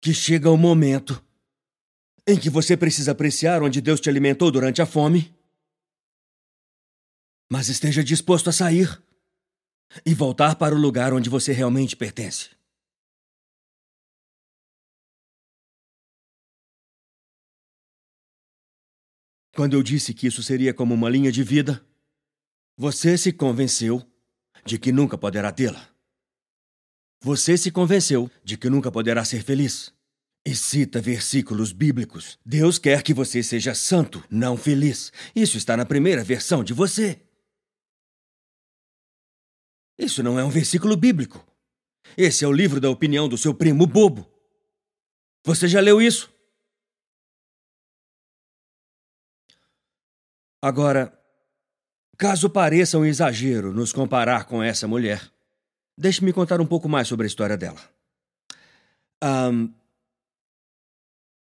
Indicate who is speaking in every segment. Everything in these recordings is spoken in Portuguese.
Speaker 1: que chega o momento em que você precisa apreciar onde Deus te alimentou durante a fome, mas esteja disposto a sair e voltar para o lugar onde você realmente pertence. Quando eu disse que isso seria como uma linha de vida, você se convenceu de que nunca poderá tê-la. Você se convenceu de que nunca poderá ser feliz. E cita versículos bíblicos. Deus quer que você seja santo, não feliz. Isso está na primeira versão de você. Isso não é um versículo bíblico. Esse é o livro da opinião do seu primo bobo. Você já leu isso? Agora, caso pareça um exagero nos comparar com essa mulher, deixe-me contar um pouco mais sobre a história dela. Um,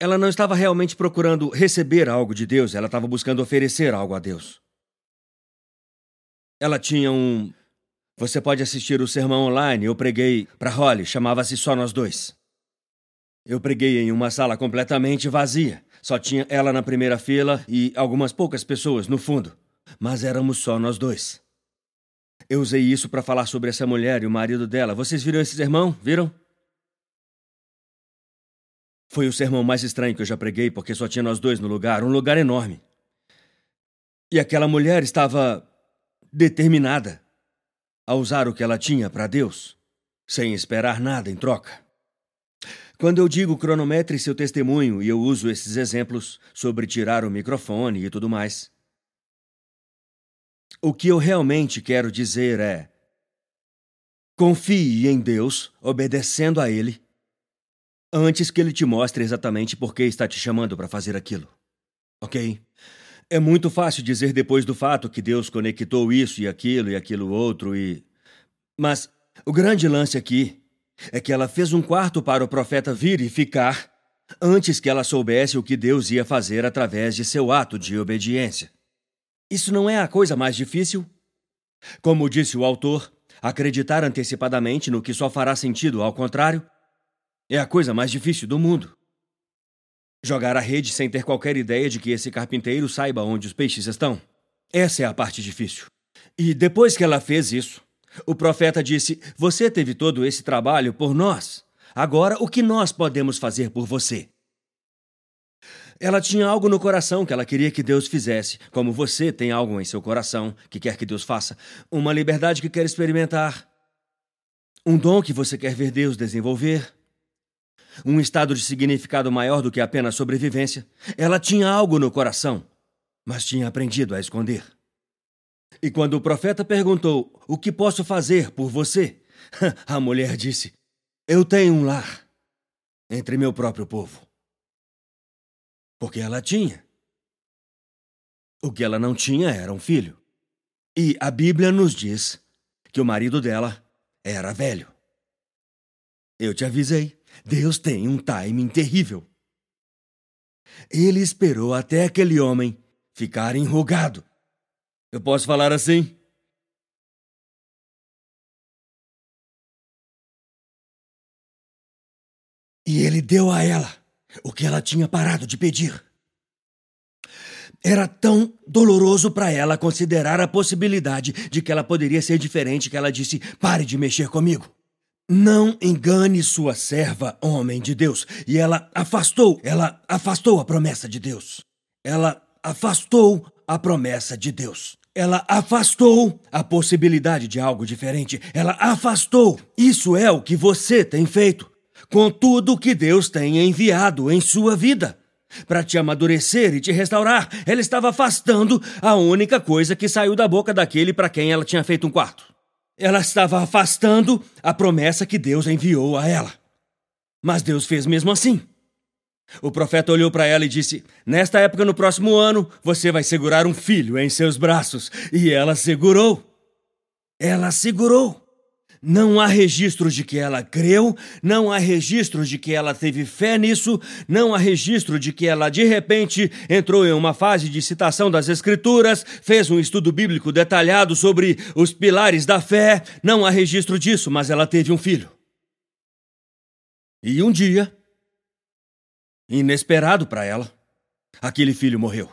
Speaker 1: ela não estava realmente procurando receber algo de Deus, ela estava buscando oferecer algo a Deus. Ela tinha um você pode assistir o sermão online. Eu preguei para Holly, chamava-se Só Nós Dois. Eu preguei em uma sala completamente vazia. Só tinha ela na primeira fila e algumas poucas pessoas no fundo. Mas éramos só nós dois. Eu usei isso para falar sobre essa mulher e o marido dela. Vocês viram esse sermão? Viram? Foi o sermão mais estranho que eu já preguei, porque só tinha nós dois no lugar um lugar enorme. E aquela mulher estava determinada a usar o que ela tinha para Deus, sem esperar nada em troca. Quando eu digo cronometre seu testemunho e eu uso esses exemplos sobre tirar o microfone e tudo mais, o que eu realmente quero dizer é: confie em Deus, obedecendo a Ele, antes que Ele te mostre exatamente por que está te chamando para fazer aquilo. Ok? É muito fácil dizer depois do fato que Deus conectou isso e aquilo e aquilo outro e. Mas o grande lance aqui é que ela fez um quarto para o profeta vir e ficar antes que ela soubesse o que Deus ia fazer através de seu ato de obediência. Isso não é a coisa mais difícil? Como disse o autor, acreditar antecipadamente no que só fará sentido ao contrário é a coisa mais difícil do mundo. Jogar a rede sem ter qualquer ideia de que esse carpinteiro saiba onde os peixes estão. Essa é a parte difícil. E depois que ela fez isso, o profeta disse: Você teve todo esse trabalho por nós. Agora, o que nós podemos fazer por você? Ela tinha algo no coração que ela queria que Deus fizesse, como você tem algo em seu coração que quer que Deus faça, uma liberdade que quer experimentar, um dom que você quer ver Deus desenvolver um estado de significado maior do que apenas sobrevivência. Ela tinha algo no coração, mas tinha aprendido a esconder. E quando o profeta perguntou: O que posso fazer por você? A mulher disse: Eu tenho um lar entre meu próprio povo. Porque ela tinha. O que ela não tinha era um filho. E a Bíblia nos diz que o marido dela era velho. Eu te avisei. Deus tem um timing terrível. Ele esperou até aquele homem ficar enrugado. Eu posso falar assim? E ele deu a ela o que ela tinha parado de pedir. Era tão doloroso para ela considerar a possibilidade de que ela poderia ser diferente que ela disse: Pare de mexer comigo. Não engane sua serva, homem de Deus. E ela afastou, ela afastou a promessa de Deus. Ela afastou a promessa de Deus. Ela afastou a possibilidade de algo diferente. Ela afastou. Isso é o que você tem feito com tudo que Deus tem enviado em sua vida. Para te amadurecer e te restaurar, ela estava afastando a única coisa que saiu da boca daquele para quem ela tinha feito um quarto. Ela estava afastando a promessa que Deus enviou a ela. Mas Deus fez mesmo assim. O profeta olhou para ela e disse: Nesta época, no próximo ano, você vai segurar um filho em seus braços. E ela segurou. Ela segurou. Não há registros de que ela creu, não há registros de que ela teve fé nisso, não há registro de que ela de repente entrou em uma fase de citação das Escrituras, fez um estudo bíblico detalhado sobre os pilares da fé. Não há registro disso, mas ela teve um filho. E um dia, Inesperado para ela, aquele filho morreu.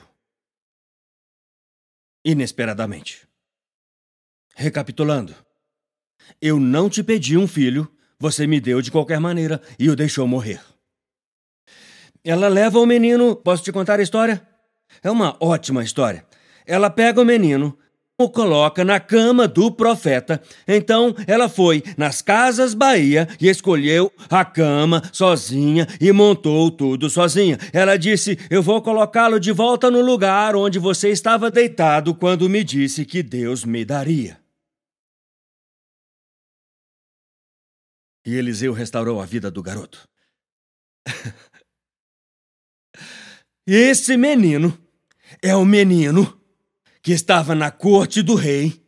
Speaker 1: Inesperadamente. Recapitulando, eu não te pedi um filho, você me deu de qualquer maneira e o deixou morrer. Ela leva o menino. Posso te contar a história? É uma ótima história. Ela pega o menino, o coloca na cama do profeta. Então ela foi nas Casas Bahia e escolheu a cama sozinha e montou tudo sozinha. Ela disse: Eu vou colocá-lo de volta no lugar onde você estava deitado quando me disse que Deus me daria. E Eliseu restaurou a vida do garoto. Esse menino é o menino que estava na corte do rei.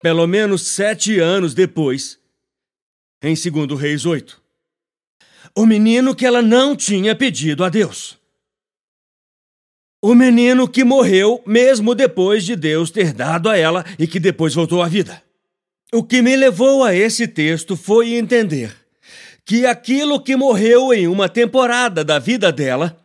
Speaker 1: Pelo menos sete anos depois, em 2 Reis 8. O menino que ela não tinha pedido a Deus. O menino que morreu mesmo depois de Deus ter dado a ela e que depois voltou à vida. O que me levou a esse texto foi entender que aquilo que morreu em uma temporada da vida dela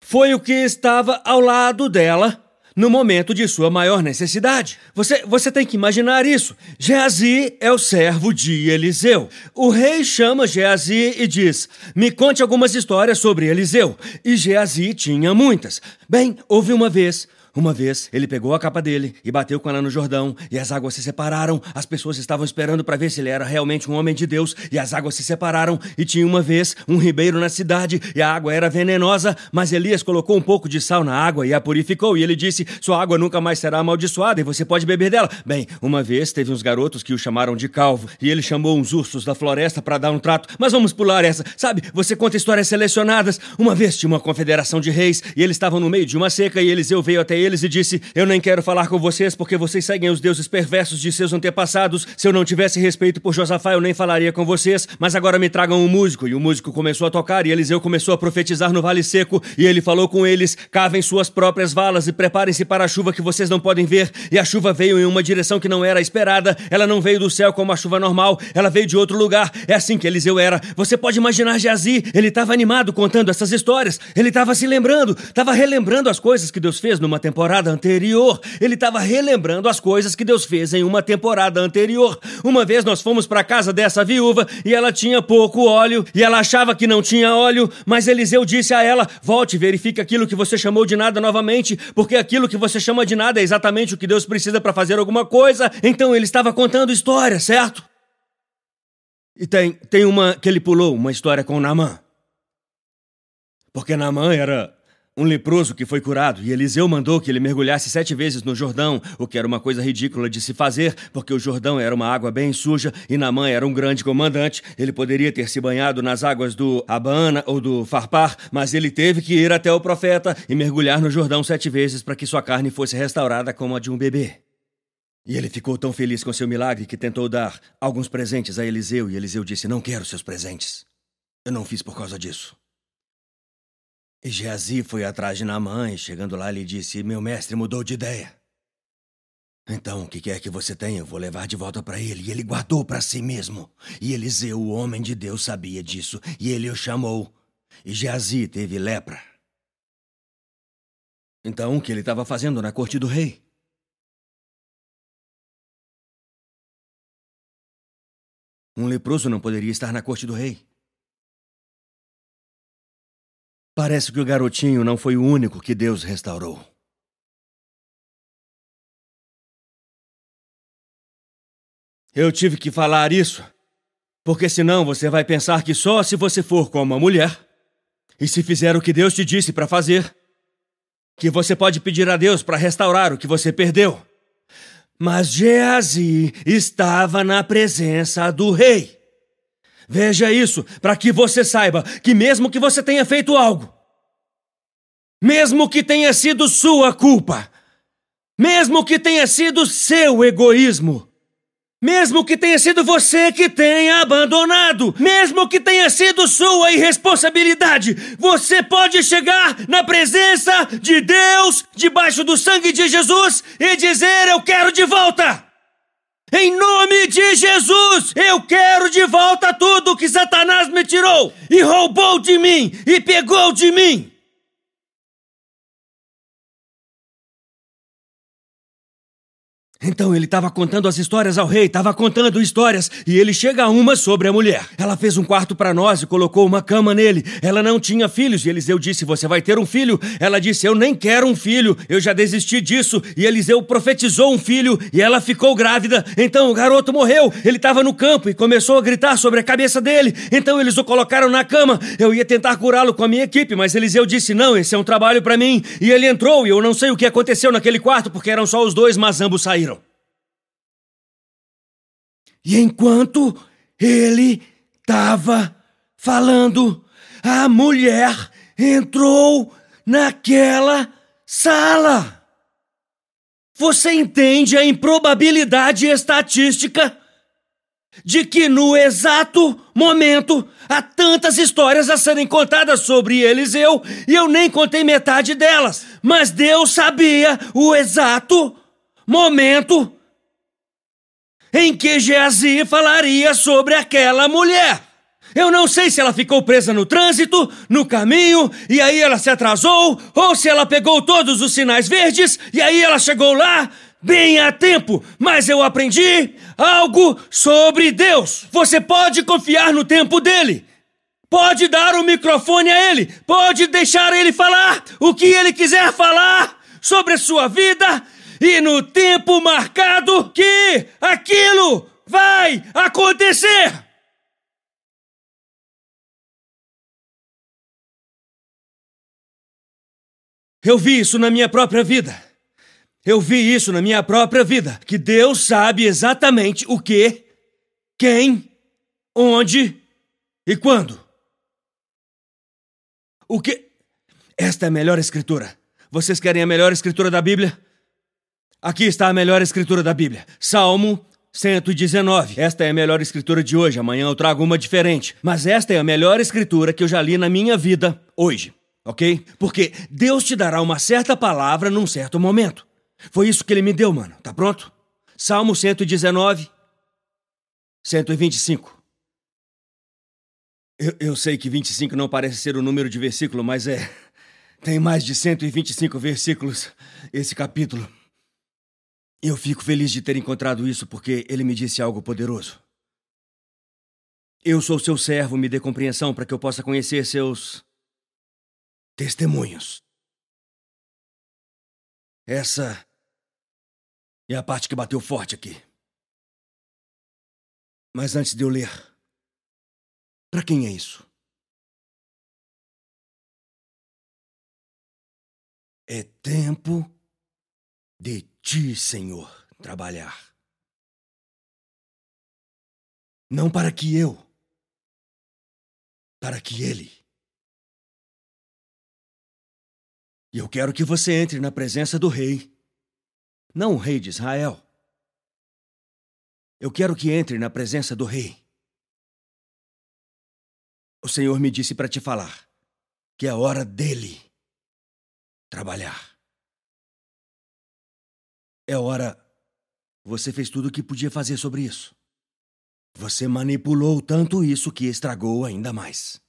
Speaker 1: foi o que estava ao lado dela no momento de sua maior necessidade. Você, você tem que imaginar isso. Geazi é o servo de Eliseu. O rei chama Geazi e diz: Me conte algumas histórias sobre Eliseu. E Geazi tinha muitas. Bem, houve uma vez uma vez, ele pegou a capa dele e bateu com ela no Jordão, e as águas se separaram. As pessoas estavam esperando para ver se ele era realmente um homem de Deus, e as águas se separaram. E tinha uma vez um ribeiro na cidade, e a água era venenosa, mas Elias colocou um pouco de sal na água e a purificou. E ele disse: Sua água nunca mais será amaldiçoada e você pode beber dela. Bem, uma vez teve uns garotos que o chamaram de calvo, e ele chamou uns ursos da floresta para dar um trato. Mas vamos pular essa. Sabe, você conta histórias selecionadas. Uma vez tinha uma confederação de reis, e eles estavam no meio de uma seca, e Eliseu veio até ele eles e disse: Eu nem quero falar com vocês porque vocês seguem os deuses perversos de seus antepassados. Se eu não tivesse respeito por Josafá, eu nem falaria com vocês. Mas agora me tragam um músico. E o músico começou a tocar, e Eliseu começou a profetizar no vale seco. E ele falou com eles: Cavem suas próprias valas e preparem-se para a chuva que vocês não podem ver. E a chuva veio em uma direção que não era esperada. Ela não veio do céu como a chuva normal, ela veio de outro lugar. É assim que Eliseu era. Você pode imaginar Geazi, ele estava animado contando essas histórias. Ele estava se lembrando, estava relembrando as coisas que Deus fez numa temporada anterior. Ele estava relembrando as coisas que Deus fez em uma temporada anterior. Uma vez nós fomos para casa dessa viúva e ela tinha pouco óleo e ela achava que não tinha óleo, mas Eliseu disse a ela: "Volte verifique aquilo que você chamou de nada novamente, porque aquilo que você chama de nada é exatamente o que Deus precisa para fazer alguma coisa". Então ele estava contando história, certo? E tem, tem uma que ele pulou, uma história com Naamã. Porque Naamã era um leproso que foi curado, e Eliseu mandou que ele mergulhasse sete vezes no Jordão, o que era uma coisa ridícula de se fazer, porque o Jordão era uma água bem suja e Namã era um grande comandante. Ele poderia ter se banhado nas águas do Abana ou do Farpar, mas ele teve que ir até o profeta e mergulhar no Jordão sete vezes para que sua carne fosse restaurada como a de um bebê. E ele ficou tão feliz com seu milagre que tentou dar alguns presentes a Eliseu, e Eliseu disse: Não quero seus presentes. Eu não fiz por causa disso. E Geazi foi atrás de Naamã e, chegando lá, lhe disse: Meu mestre mudou de ideia. Então, o que quer que você tenha, eu vou levar de volta para ele. E ele guardou para si mesmo. E Eliseu, o homem de Deus, sabia disso. E ele o chamou. E Geazi teve lepra. Então, o que ele estava fazendo na corte do rei? Um leproso não poderia estar na corte do rei. Parece que o garotinho não foi o único que Deus restaurou. Eu tive que falar isso, porque senão você vai pensar que só se você for com uma mulher e se fizer o que Deus te disse para fazer, que você pode pedir a Deus para restaurar o que você perdeu. Mas Geazi estava na presença do rei. Veja isso, para que você saiba que, mesmo que você tenha feito algo, mesmo que tenha sido sua culpa, mesmo que tenha sido seu egoísmo, mesmo que tenha sido você que tenha abandonado, mesmo que tenha sido sua irresponsabilidade, você pode chegar na presença de Deus, debaixo do sangue de Jesus, e dizer: Eu quero de volta. Em nome de Jesus, eu quero de volta tudo que Satanás me tirou e roubou de mim e pegou de mim. Então ele estava contando as histórias ao rei, estava contando histórias, e ele chega a uma sobre a mulher. Ela fez um quarto para nós e colocou uma cama nele. Ela não tinha filhos, e Eliseu disse: Você vai ter um filho. Ela disse: Eu nem quero um filho, eu já desisti disso. E Eliseu profetizou um filho, e ela ficou grávida. Então o garoto morreu. Ele estava no campo e começou a gritar sobre a cabeça dele. Então eles o colocaram na cama. Eu ia tentar curá-lo com a minha equipe, mas Eliseu disse: Não, esse é um trabalho para mim. E ele entrou, e eu não sei o que aconteceu naquele quarto, porque eram só os dois, mas ambos saíram. E enquanto ele estava falando, a mulher entrou naquela sala. Você entende a improbabilidade estatística de que no exato momento há tantas histórias a serem contadas sobre Eliseu e eu nem contei metade delas. Mas Deus sabia o exato momento em que Geazi falaria sobre aquela mulher. Eu não sei se ela ficou presa no trânsito, no caminho, e aí ela se atrasou, ou se ela pegou todos os sinais verdes e aí ela chegou lá bem a tempo, mas eu aprendi algo sobre Deus. Você pode confiar no tempo dele. Pode dar o microfone a ele, pode deixar ele falar o que ele quiser falar sobre a sua vida e no tempo marcado que aquilo vai acontecer. Eu vi isso na minha própria vida. Eu vi isso na minha própria vida. Que Deus sabe exatamente o que, quem, onde e quando. O que. Esta é a melhor escritura. Vocês querem a melhor escritura da Bíblia? Aqui está a melhor escritura da Bíblia. Salmo 119. Esta é a melhor escritura de hoje. Amanhã eu trago uma diferente. Mas esta é a melhor escritura que eu já li na minha vida hoje. Ok? Porque Deus te dará uma certa palavra num certo momento. Foi isso que ele me deu, mano. Tá pronto? Salmo 119, 125. Eu, eu sei que 25 não parece ser o número de versículo, mas é. Tem mais de 125 versículos esse capítulo. Eu fico feliz de ter encontrado isso porque ele me disse algo poderoso. Eu sou seu servo, me dê compreensão para que eu possa conhecer seus testemunhos. Essa é a parte que bateu forte aqui. Mas antes de eu ler, para quem é isso? É tempo de ti, Senhor, trabalhar. Não para que eu, para que Ele. E eu quero que você entre na presença do Rei, não o Rei de Israel. Eu quero que entre na presença do Rei. O Senhor me disse para te falar que é hora dele trabalhar. É hora. Você fez tudo o que podia fazer sobre isso. Você manipulou tanto isso que estragou ainda mais.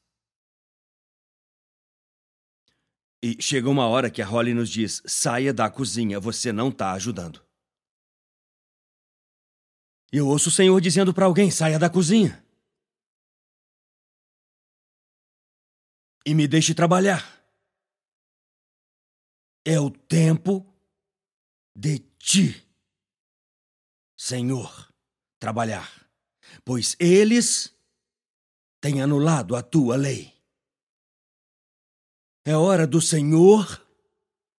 Speaker 1: E chega uma hora que a Holly nos diz: saia da cozinha, você não está ajudando. Eu ouço o Senhor dizendo para alguém: saia da cozinha. E me deixe trabalhar. É o tempo de ti, Senhor, trabalhar, pois eles têm anulado a tua lei. É hora do Senhor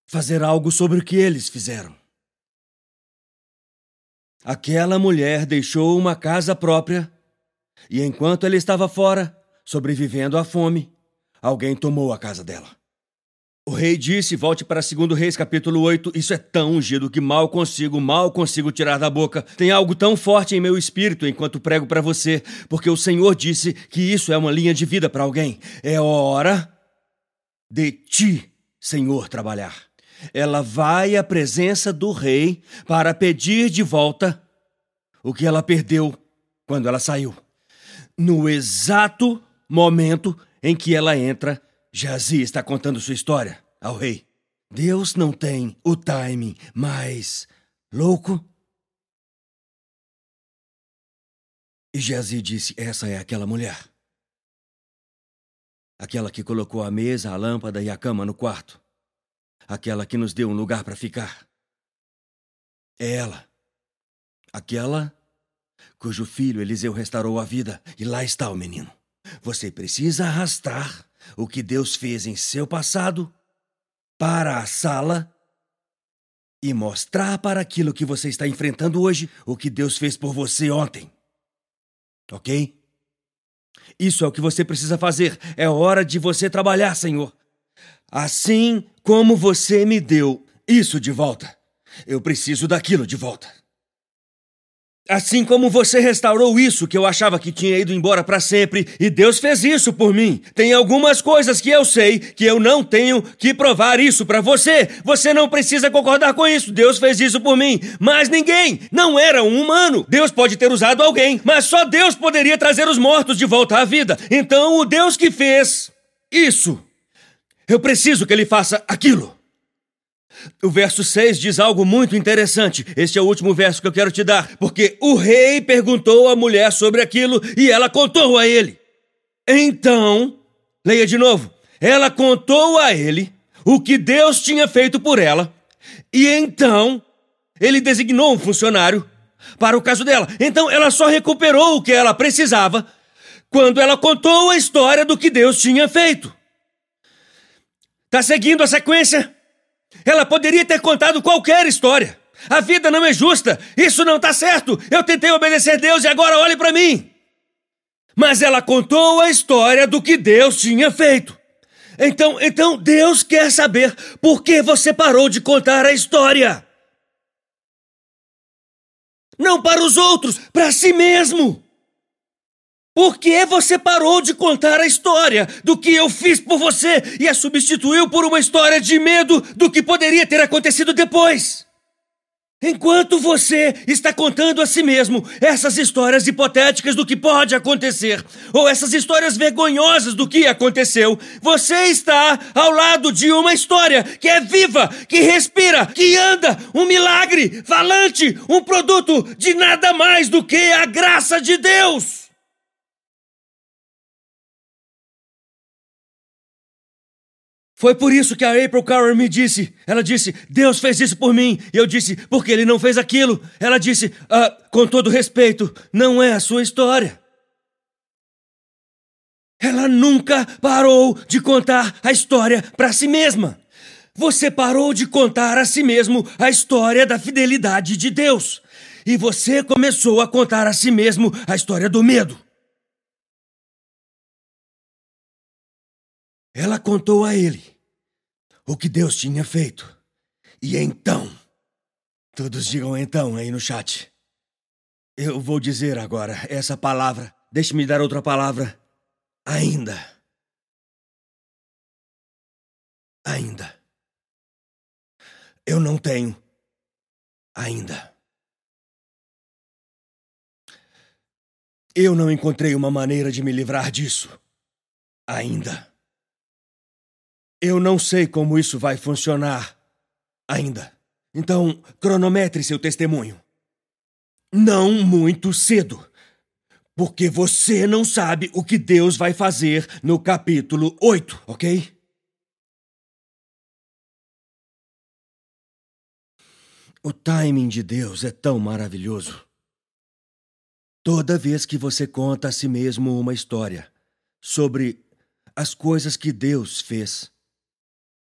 Speaker 1: fazer algo sobre o que eles fizeram. Aquela mulher deixou uma casa própria e, enquanto ela estava fora, sobrevivendo à fome, alguém tomou a casa dela. O rei disse, volte para 2 Reis capítulo 8, isso é tão ungido que mal consigo, mal consigo tirar da boca. Tem algo tão forte em meu espírito enquanto prego para você, porque o Senhor disse que isso é uma linha de vida para alguém. É hora de ti, Senhor, trabalhar. Ela vai à presença do rei para pedir de volta o que ela perdeu quando ela saiu. No exato momento em que ela entra, Jazi está contando sua história ao rei. Deus não tem o timing mais louco? E Jazi disse: Essa é aquela mulher. Aquela que colocou a mesa, a lâmpada e a cama no quarto. Aquela que nos deu um lugar para ficar. É ela. Aquela cujo filho Eliseu restaurou a vida. E lá está o menino. Você precisa arrastar o que Deus fez em seu passado para a sala e mostrar para aquilo que você está enfrentando hoje o que Deus fez por você ontem. Ok? Isso é o que você precisa fazer. É hora de você trabalhar, Senhor. Assim como você me deu isso de volta, eu preciso daquilo de volta. Assim como você restaurou isso que eu achava que tinha ido embora para sempre, e Deus fez isso por mim. Tem algumas coisas que eu sei que eu não tenho que provar isso para você. Você não precisa concordar com isso. Deus fez isso por mim. Mas ninguém, não era um humano. Deus pode ter usado alguém, mas só Deus poderia trazer os mortos de volta à vida. Então, o Deus que fez isso, eu preciso que ele faça aquilo. O verso 6 diz algo muito interessante. Este é o último verso que eu quero te dar. Porque o rei perguntou à mulher sobre aquilo e ela contou a ele. Então, leia de novo. Ela contou a ele o que Deus tinha feito por ela. E então, ele designou um funcionário para o caso dela. Então, ela só recuperou o que ela precisava quando ela contou a história do que Deus tinha feito. Tá seguindo a sequência? Ela poderia ter contado qualquer história. A vida não é justa. Isso não está certo. Eu tentei obedecer Deus e agora olhe para mim. Mas ela contou a história do que Deus tinha feito. Então, então Deus quer saber por que você parou de contar a história. Não para os outros, para si mesmo. Por que você parou de contar a história do que eu fiz por você e a substituiu por uma história de medo do que poderia ter acontecido depois? Enquanto você está contando a si mesmo essas histórias hipotéticas do que pode acontecer, ou essas histórias vergonhosas do que aconteceu, você está ao lado de uma história que é viva, que respira, que anda, um milagre, falante, um produto de nada mais do que a graça de Deus. Foi por isso que a April Carter me disse. Ela disse: Deus fez isso por mim. E eu disse: porque ele não fez aquilo. Ela disse: ah, com todo respeito, não é a sua história. Ela nunca parou de contar a história para si mesma. Você parou de contar a si mesmo a história da fidelidade de Deus. E você começou a contar a si mesmo a história do medo. Ela contou a ele o que Deus tinha feito. E então. Todos digam então aí no chat. Eu vou dizer agora essa palavra. Deixe-me dar outra palavra. Ainda. Ainda. Eu não tenho. Ainda. Eu não encontrei uma maneira de me livrar disso. Ainda. Eu não sei como isso vai funcionar ainda. Então, cronometre seu testemunho. Não muito cedo. Porque você não sabe o que Deus vai fazer no capítulo 8, ok? O timing de Deus é tão maravilhoso. Toda vez que você conta a si mesmo uma história sobre as coisas que Deus fez,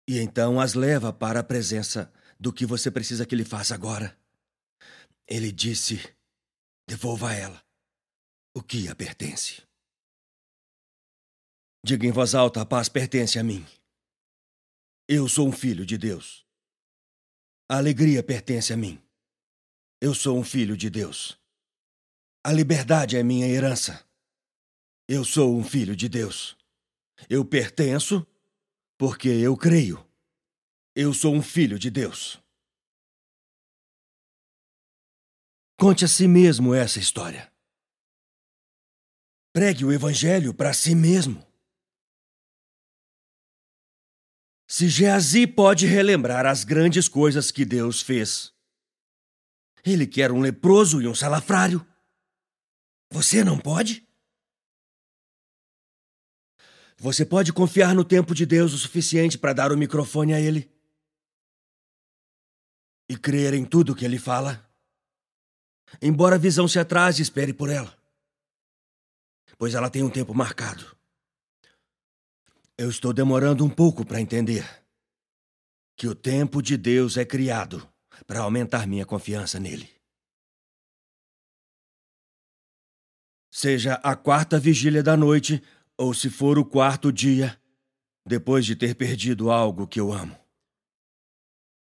Speaker 1: e então as leva para a presença do que você precisa que ele faça agora. Ele disse: devolva a ela o que a pertence. Diga em voz alta: a paz pertence a mim. Eu sou um filho de Deus. A alegria pertence a mim. Eu sou um filho de Deus. A liberdade é minha herança. Eu sou um filho de Deus. Eu pertenço porque eu creio. Eu sou um filho de Deus. Conte a si mesmo essa história. Pregue o Evangelho para si mesmo. Se Geazi pode relembrar as grandes coisas que Deus fez, ele quer um leproso e um salafrário. Você não pode? Você pode confiar no tempo de Deus o suficiente para dar o microfone a ele? E crer em tudo que ele fala? Embora a visão se atrase, espere por ela. Pois ela tem um tempo marcado. Eu estou demorando um pouco para entender que o tempo de Deus é criado para aumentar minha confiança nele. Seja a quarta vigília da noite ou se for o quarto dia, depois de ter perdido algo que eu amo.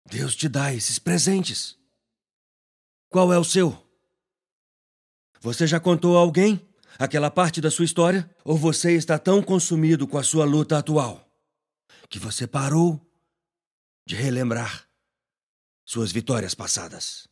Speaker 1: Deus te dá esses presentes. Qual é o seu? Você já contou a alguém aquela parte da sua história? Ou você está tão consumido com a sua luta atual que você parou de relembrar suas vitórias passadas?